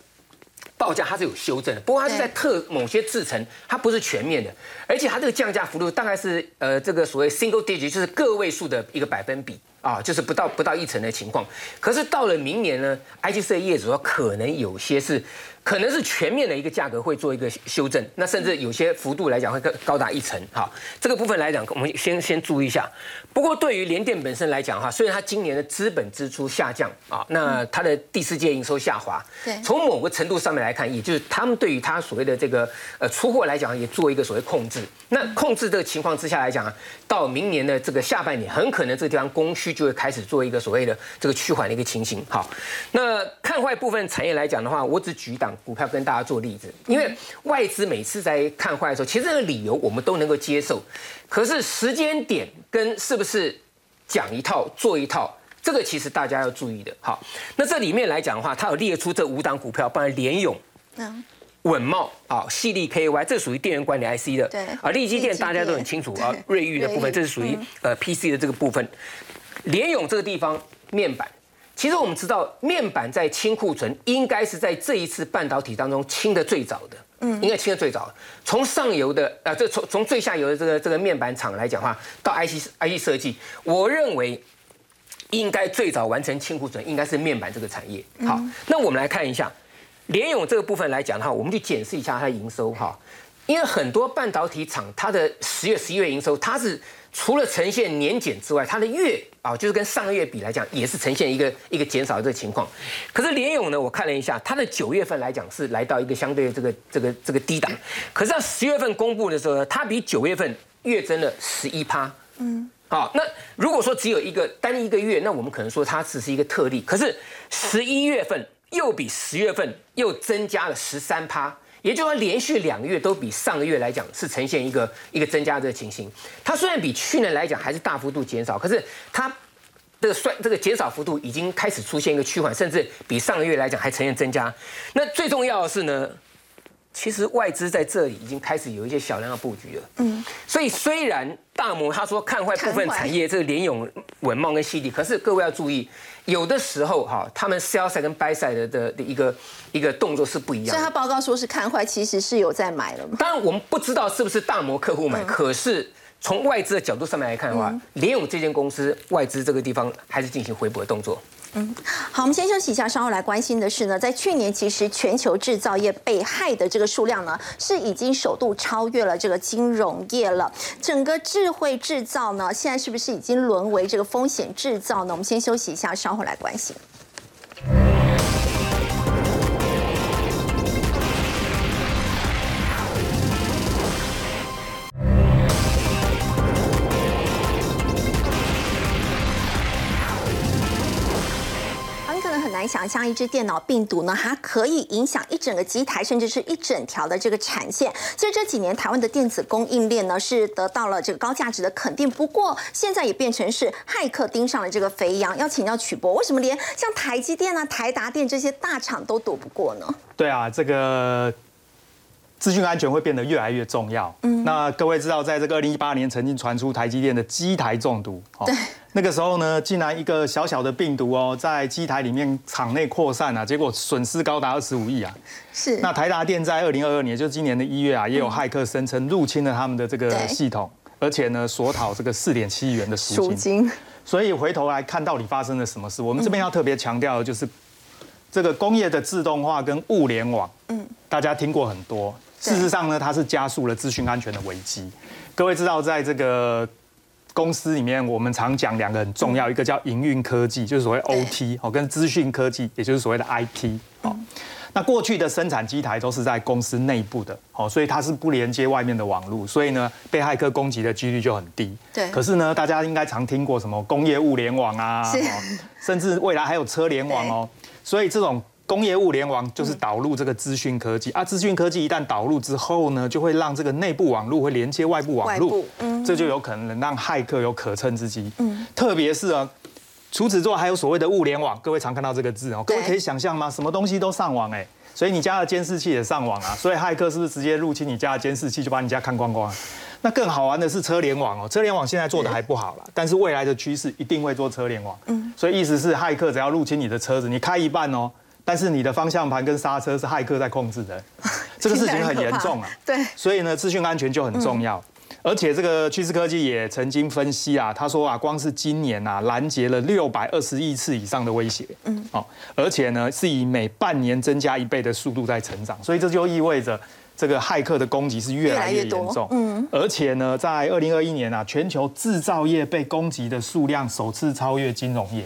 报价它是有修正的，不过它是在特某些制成，它不是全面的，而且它这个降价幅度大概是呃这个所谓 single digit 就是个位数的一个百分比。啊，就是不到不到一成的情况，可是到了明年呢，IGC 业主说可能有些是。可能是全面的一个价格会做一个修正，那甚至有些幅度来讲会高高达一成。哈，这个部分来讲，我们先先注意一下。不过对于联电本身来讲哈，虽然它今年的资本支出下降啊，那它的第四届营收下滑，对，从某个程度上面来看，也就是他们对于它所谓的这个呃出货来讲，也做一个所谓控制。那控制这个情况之下来讲啊，到明年的这个下半年，很可能这个地方供需就会开始做一个所谓的这个趋缓的一个情形。好，那看坏部分产业来讲的话，我只举一档。股票跟大家做例子，因为外资每次在看坏的时候，其实这个理由我们都能够接受，可是时间点跟是不是讲一套做一套，这个其实大家要注意的。好，那这里面来讲的话，它有列出这五档股票，包括联勇、稳茂啊、细粒 KY，这属于电源管理 IC 的。对啊，立基电大家都很清楚啊，瑞昱的部分这是属于呃 PC 的这个部分，联勇这个地方面板。其实我们知道，面板在清库存，应该是在这一次半导体当中清的最早的，嗯，应该清的最早。从上游的啊，这从从最下游的这个这个面板厂来讲话，到 IC IC 设计，我认为应该最早完成清库存，应该是面板这个产业。好，那我们来看一下联咏这个部分来讲的话，我们去检视一下它的营收哈，因为很多半导体厂它的十月、十一月营收，它是。除了呈现年减之外，它的月啊，就是跟上个月比来讲，也是呈现一个一个减少的这个情况。可是联勇呢，我看了一下，它的九月份来讲是来到一个相对这个这个这个低档。可是到十月份公布的时候呢，它比九月份月增了十一趴。嗯，好，那如果说只有一个单一个月，那我们可能说它只是一个特例。可是十一月份又比十月份又增加了十三趴。也就是说，连续两个月都比上个月来讲是呈现一个一个增加的情形。它虽然比去年来讲还是大幅度减少，可是它这个衰这个减少幅度已经开始出现一个趋缓，甚至比上个月来讲还呈现增加。那最重要的是呢，其实外资在这里已经开始有一些小量的布局了。嗯，所以虽然大摩他说看坏部分产业，这个联永、稳茂跟西迪，可是各位要注意，有的时候哈，他们 sell side 跟 buy side 的的一个一个动作是不一样。所以他报告说是看坏，其实是有在买了吗？当然我们不知道是不是大摩客户买，可是从外资的角度上面来看的话，联永这间公司外资这个地方还是进行回补的动作。嗯，好，我们先休息一下，稍后来关心的是呢，在去年其实全球制造业被害的这个数量呢，是已经首度超越了这个金融业了。整个智慧制造呢，现在是不是已经沦为这个风险制造呢？我们先休息一下，稍后来关心。想象一只电脑病毒呢，它可以影响一整个机台，甚至是一整条的这个产线。其实这几年台湾的电子供应链呢，是得到了这个高价值的肯定。不过现在也变成是骇客盯上了这个肥羊。要请教曲博，为什么连像台积电啊、台达电这些大厂都躲不过呢？对啊，这个。资讯安全会变得越来越重要。嗯，那各位知道，在这个二零一八年曾经传出台积电的机台中毒。对，那个时候呢，竟然一个小小的病毒哦，在机台里面场内扩散啊，结果损失高达二十五亿啊。是。那台达电在二零二二年，就是今年的一月啊，也有骇客声称入侵了他们的这个系统，而且呢，索讨这个四点七亿元的赎金。所以回头来看到底发生了什么事，我们这边要特别强调的就是，这个工业的自动化跟物联网，嗯，大家听过很多。事实上呢，它是加速了资讯安全的危机。各位知道，在这个公司里面，我们常讲两个很重要，一个叫营运科技，就是所谓 OT 哦，跟资讯科技，也就是所谓的 IT 哦。那过去的生产机台都是在公司内部的哦，所以它是不连接外面的网络，所以呢，被骇客攻击的几率就很低。对。可是呢，大家应该常听过什么工业物联网啊，甚至未来还有车联网哦，所以这种。工业物联网就是导入这个资讯科技啊，资讯科技一旦导入之后呢，就会让这个内部网络会连接外部网络，嗯，这就有可能让骇客有可乘之机，嗯，特别是啊，除此之外还有所谓的物联网，各位常看到这个字哦，各位可以想象吗？什么东西都上网哎，所以你家的监视器也上网啊，所以骇客是不是直接入侵你家的监视器就把你家看光光？那更好玩的是车联网哦，车联网现在做的还不好了，但是未来的趋势一定会做车联网，嗯，所以意思是骇客只要入侵你的车子，你开一半哦。但是你的方向盘跟刹车是骇客在控制的，这个事情很严重啊。对，所以呢，资讯安全就很重要。而且这个趋势科技也曾经分析啊，他说啊，光是今年啊，拦截了六百二十亿次以上的威胁。嗯，哦，而且呢，是以每半年增加一倍的速度在成长。所以这就意味着这个骇客的攻击是越来越严重。嗯，而且呢，在二零二一年啊，全球制造业被攻击的数量首次超越金融业。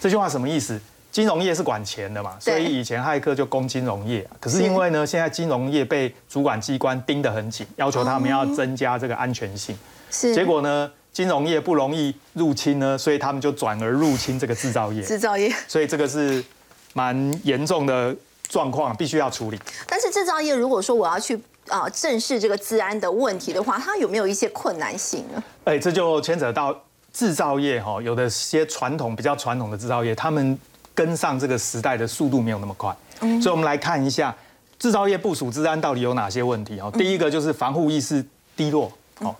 这句话什么意思？金融业是管钱的嘛，所以以前骇客就攻金融业。可是因为呢，现在金融业被主管机关盯得很紧，要求他们要增加这个安全性。是。结果呢，金融业不容易入侵呢，所以他们就转而入侵这个制造业。制造业。所以这个是蛮严重的状况，必须要处理。但是制造业如果说我要去啊正视这个治安的问题的话，它有没有一些困难性呢？哎，这就牵扯到制造业哈，有的些传统比较传统的制造业，他们。跟上这个时代的速度没有那么快，所以我们来看一下制造业部署治安到底有哪些问题哦。第一个就是防护意识低落哦，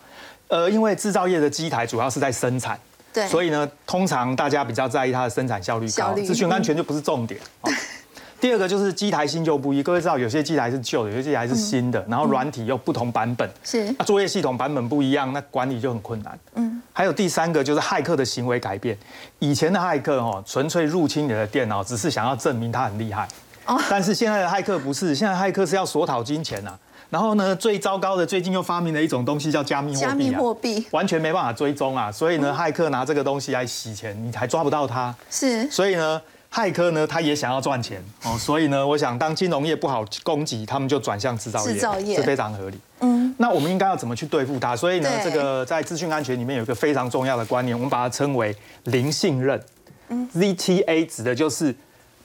呃，因为制造业的机台主要是在生产，对，所以呢，通常大家比较在意它的生产效率高，资讯安全就不是重点。第二个就是机台新旧不一，各位知道有些机台是旧的，有些机台是新的，然后软体又不同版本，是啊作业系统版本不一样，那管理就很困难。嗯，还有第三个就是骇客的行为改变，以前的骇客哦，纯粹入侵你的电脑，只是想要证明他很厉害。哦，但是现在的骇客不是，现在骇客是要索讨金钱呐。然后呢，最糟糕的，最近又发明了一种东西叫加密货币，加密货币完全没办法追踪啊。所以呢，骇客拿这个东西来洗钱，你还抓不到他。是，所以呢。骇客呢，他也想要赚钱哦，所以呢，我想当金融业不好攻击，他们就转向制造业，制造业是非常合理。嗯，那我们应该要怎么去对付它？所以呢，这个在资讯安全里面有一个非常重要的观念，我们把它称为零信任。嗯，ZTA 指的就是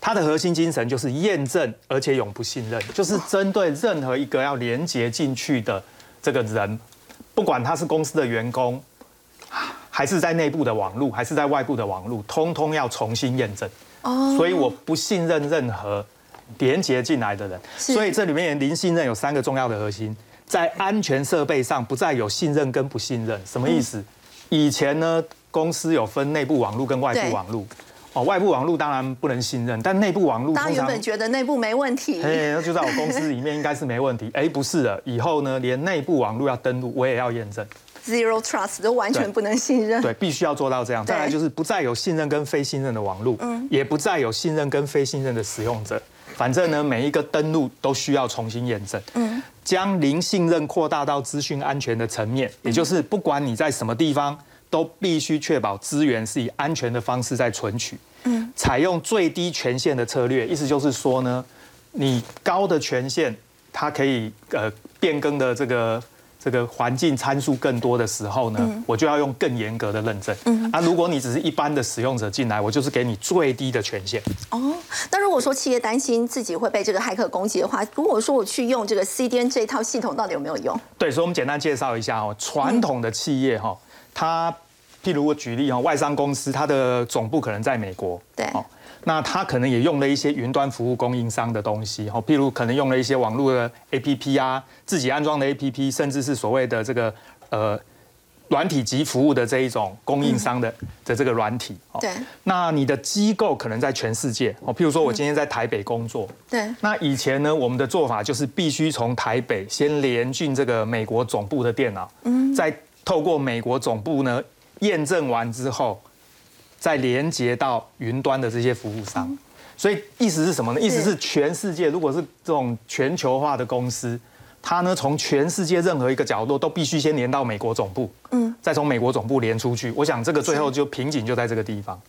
它的核心精神就是验证，而且永不信任，就是针对任何一个要连接进去的这个人，不管他是公司的员工。还是在内部的网络，还是在外部的网络，通通要重新验证。哦，所以我不信任任何连接进来的人。所以这里面零信任有三个重要的核心，在安全设备上不再有信任跟不信任。什么意思？以前呢，公司有分内部网络跟外部网络。哦，外部网络当然不能信任，但内部网络，他原本觉得内部没问题，哎，那就在我公司里面应该是没问题。哎，不是的，以后呢，连内部网络要登录，我也要验证，zero trust 都完全不能信任。对，必须要做到这样。再来就是不再有信任跟非信任的网络，嗯，也不再有信任跟非信任的使用者。反正呢，每一个登录都需要重新验证，嗯，将零信任扩大到资讯安全的层面，也就是不管你在什么地方。都必须确保资源是以安全的方式在存取，嗯，采用最低权限的策略，意思就是说呢，你高的权限，它可以呃变更的这个这个环境参数更多的时候呢，我就要用更严格的认证。嗯，啊，如果你只是一般的使用者进来，我就是给你最低的权限。哦，那如果说企业担心自己会被这个骇客攻击的话，如果说我去用这个 CDN 这一套系统，到底有没有用？对，所以我们简单介绍一下哦，传统的企业哈。它，譬如我举例哈，外商公司它的总部可能在美国，对，哦，那他可能也用了一些云端服务供应商的东西，哦，譬如可能用了一些网络的 APP 啊，自己安装的 APP，甚至是所谓的这个呃软体及服务的这一种供应商的的这个软体，对，那你的机构可能在全世界，哦，譬如说我今天在台北工作，对，那以前呢，我们的做法就是必须从台北先连进这个美国总部的电脑，嗯，再透过美国总部呢验证完之后，再连接到云端的这些服务商，所以意思是什么呢？意思是全世界如果是这种全球化的公司，它呢从全世界任何一个角落都必须先连到美国总部，嗯，再从美国总部连出去。我想这个最后就瓶颈就在这个地方，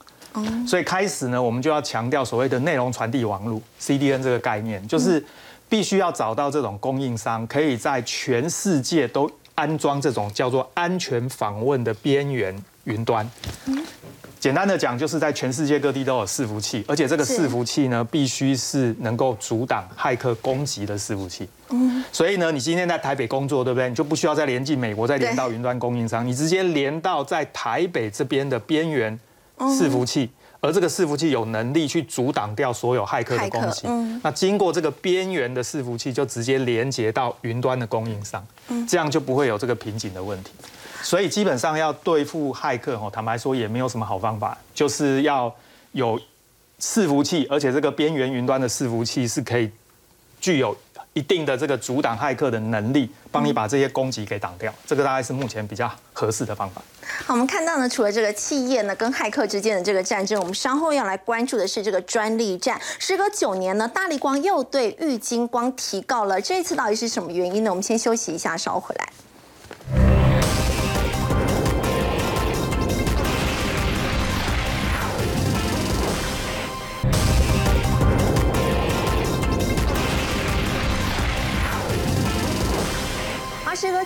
所以开始呢，我们就要强调所谓的内容传递网络 （CDN） 这个概念，就是必须要找到这种供应商，可以在全世界都。安装这种叫做安全访问的边缘云端，简单的讲，就是在全世界各地都有伺服器，而且这个伺服器呢，必须是能够阻挡骇客攻击的伺服器。嗯，所以呢，你今天在台北工作，对不对？你就不需要再连进美国，再连到云端供应商，你直接连到在台北这边的边缘伺服器。而这个伺服器有能力去阻挡掉所有骇客的攻击，那经过这个边缘的伺服器就直接连接到云端的供应商，这样就不会有这个瓶颈的问题。所以基本上要对付骇客，坦白说也没有什么好方法，就是要有伺服器，而且这个边缘云端的伺服器是可以具有。一定的这个阻挡骇客的能力，帮你把这些攻击给挡掉，这个大概是目前比较合适的方法。好，我们看到呢，除了这个企业呢跟骇客之间的这个战争，我们稍后要来关注的是这个专利战。时隔九年呢，大力光又对玉金光提告了，这一次到底是什么原因呢？我们先休息一下，稍后回来。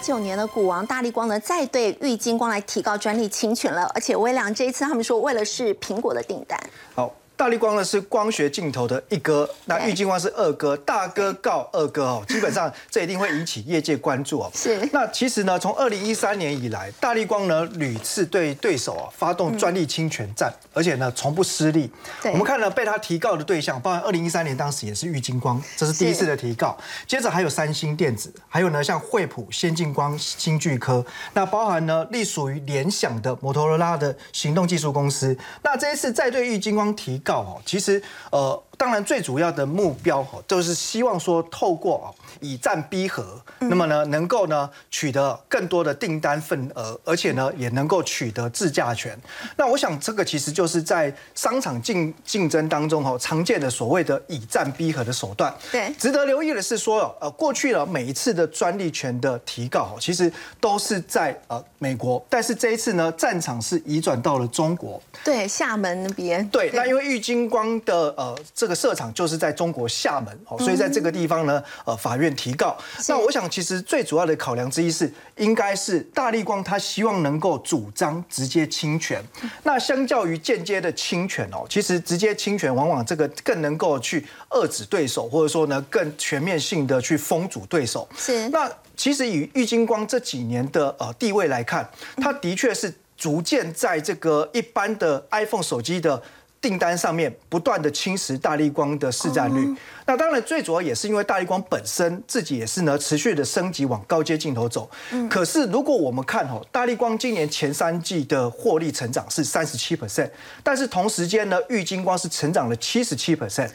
九年的股王大力光呢，再对玉金光来提高专利侵权了，而且微良这一次他们说为了是苹果的订单。好。大力光呢是光学镜头的一哥，那玉金光是二哥，大哥告二哥哦，基本上这一定会引起业界关注哦。是。那其实呢，从二零一三年以来，大力光呢屡次对对手啊发动专利侵权战，而且呢从不失利。我们看了被他提告的对象，包含二零一三年当时也是玉金光，这是第一次的提告。接着还有三星电子，还有呢像惠普、先进光、新巨科，那包含呢隶属于联想的摩托罗拉的行动技术公司。那这一次再对玉金光提告。哦，其实，呃。当然，最主要的目标哈，就是希望说透过啊以战逼和，那么呢能够呢取得更多的订单份额，而且呢也能够取得自驾权。那我想这个其实就是在商场竞竞争当中哈常见的所谓的以战逼和的手段。对，值得留意的是说，呃，过去了每一次的专利权的提告，其实都是在呃美国，但是这一次呢战场是移转到了中国。对，厦门那边。对，那因为玉金光的呃这。个设厂就是在中国厦门，哦，所以在这个地方呢，呃，法院提告。那我想，其实最主要的考量之一是，应该是大力光他希望能够主张直接侵权。那相较于间接的侵权哦，其实直接侵权往往这个更能够去遏制对手，或者说呢，更全面性的去封阻对手。是。那其实以郁金光这几年的呃地位来看，他的确是。逐渐在这个一般的 iPhone 手机的。订单上面不断的侵蚀大力光的市占率，那当然最主要也是因为大力光本身自己也是呢持续的升级往高阶镜头走。可是如果我们看哦，大力光今年前三季的获利成长是三十七 percent，但是同时间呢，玉金光是成长了七十七 percent。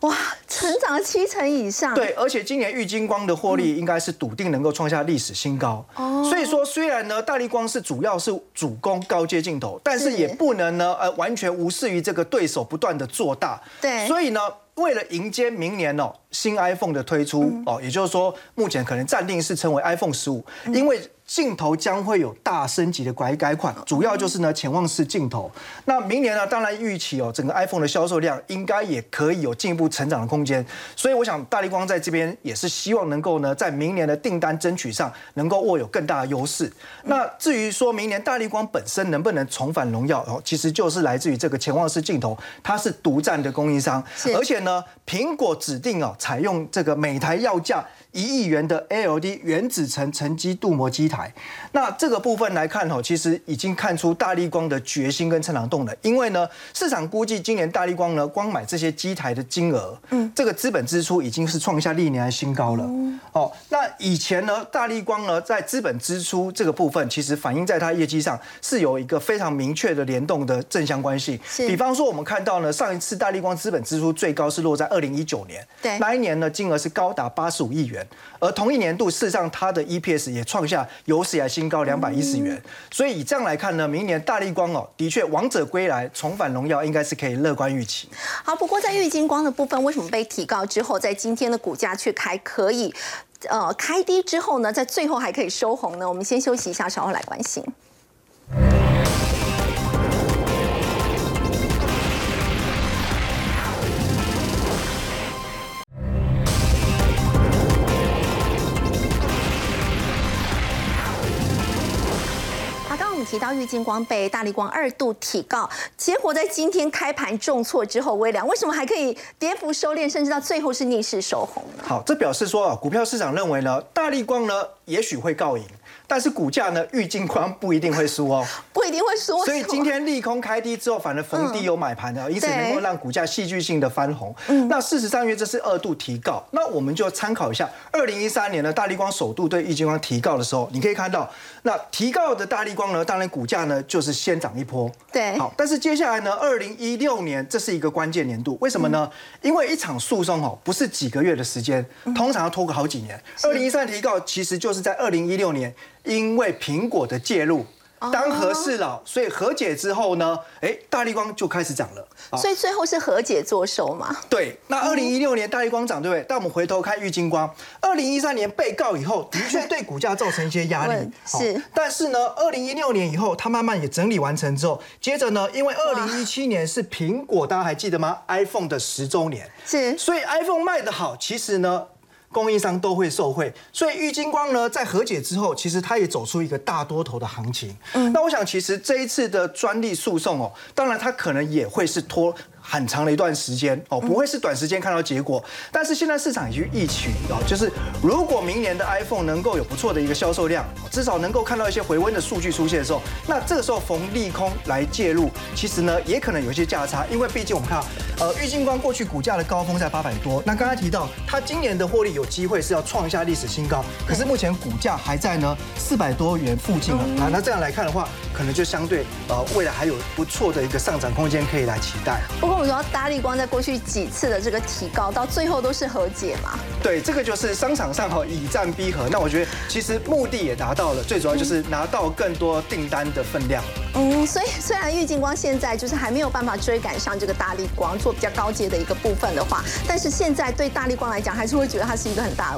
哇，成长了七成以上。对，而且今年玉金光的获利应该是笃定能够创下历史新高。哦，所以说虽然呢，大力光是主要是主攻高阶镜头，但是也不能呢，呃，完全无视于这个对手不断的做大。对，所以呢，为了迎接明年哦新 iPhone 的推出哦，也就是说目前可能暂定是称为 iPhone 十五，因为。镜头将会有大升级的改改款，主要就是呢潜望式镜头。那明年呢，当然预期哦，整个 iPhone 的销售量应该也可以有进一步成长的空间。所以我想，大力光在这边也是希望能够呢，在明年的订单争取上能够握有更大的优势。那至于说明年大力光本身能不能重返荣耀哦，其实就是来自于这个潜望式镜头，它是独占的供应商，而且呢，苹果指定哦，采用这个每台要价。一亿元的 ALD 原子层沉积镀膜机台，那这个部分来看哦，其实已经看出大力光的决心跟成长动能。因为呢，市场估计今年大力光呢，光买这些机台的金额，嗯，这个资本支出已经是创下历年的新高了。哦，那以前呢，大力光呢，在资本支出这个部分，其实反映在它业绩上是有一个非常明确的联动的正相关系。比方说，我们看到呢，上一次大力光资本支出最高是落在二零一九年，对，那一年呢，金额是高达八十五亿元。而同一年度，事实上它的 EPS 也创下有史以来新高两百一十元，所以以这样来看呢，明年大力光哦，的确王者归来，重返荣耀，应该是可以乐观预期。好，不过在玉金光的部分，为什么被提高之后，在今天的股价却还可以，呃，开低之后呢，在最后还可以收红呢？我们先休息一下，稍后来关心。提到郁金光被大力光二度提告，结果在今天开盘重挫之后，微凉为什么还可以跌幅收敛，甚至到最后是逆势收红呢？好，这表示说啊，股票市场认为呢，大力光呢也许会告赢。但是股价呢，玉金光不一定会输哦，不一定会输。所以今天利空开低之后，反而逢低有买盘的，因此能够让股价戏剧性的翻红。那事实上，因为这是二度提告，那我们就参考一下二零一三年的大力光首度对玉金光提告的时候，你可以看到，那提告的大力光呢，当然股价呢就是先涨一波。对，好，但是接下来呢，二零一六年这是一个关键年度，为什么呢？因为一场诉讼哦，不是几个月的时间，通常要拖个好几年。二零一三提告其实就是在二零一六年。因为苹果的介入，当和事佬，所以和解之后呢，哎，大力光就开始涨了。所以最后是和解作收嘛？对。那二零一六年大力光涨，对不对？但我们回头看玉金光，二零一三年被告以后，的确对股价造成一些压力。是。但是呢，二零一六年以后，它慢慢也整理完成之后，接着呢，因为二零一七年是苹果，大家还记得吗？iPhone 的十周年。是。所以 iPhone 卖得好，其实呢。供应商都会受惠，所以玉金光呢，在和解之后，其实它也走出一个大多头的行情。嗯，那我想，其实这一次的专利诉讼哦，当然它可能也会是拖。很长的一段时间哦，不会是短时间看到结果。但是现在市场已经预期哦，就是如果明年的 iPhone 能够有不错的一个销售量，至少能够看到一些回温的数据出现的时候，那这个时候逢利空来介入，其实呢也可能有一些价差，因为毕竟我们看，呃，郁金光过去股价的高峰在八百多，那刚才提到它今年的获利有机会是要创下历史新高，可是目前股价还在呢四百多元附近了啊，那这样来看的话，可能就相对呃未来还有不错的一个上涨空间可以来期待。不过。我说大力光在过去几次的这个提高，到最后都是和解嘛？对，这个就是商场上哈以战逼和。那我觉得其实目的也达到了，最主要就是拿到更多订单的分量。嗯，所以虽然玉金光现在就是还没有办法追赶上这个大力光做比较高阶的一个部分的话，但是现在对大力光来讲，还是会觉得它是一个很大的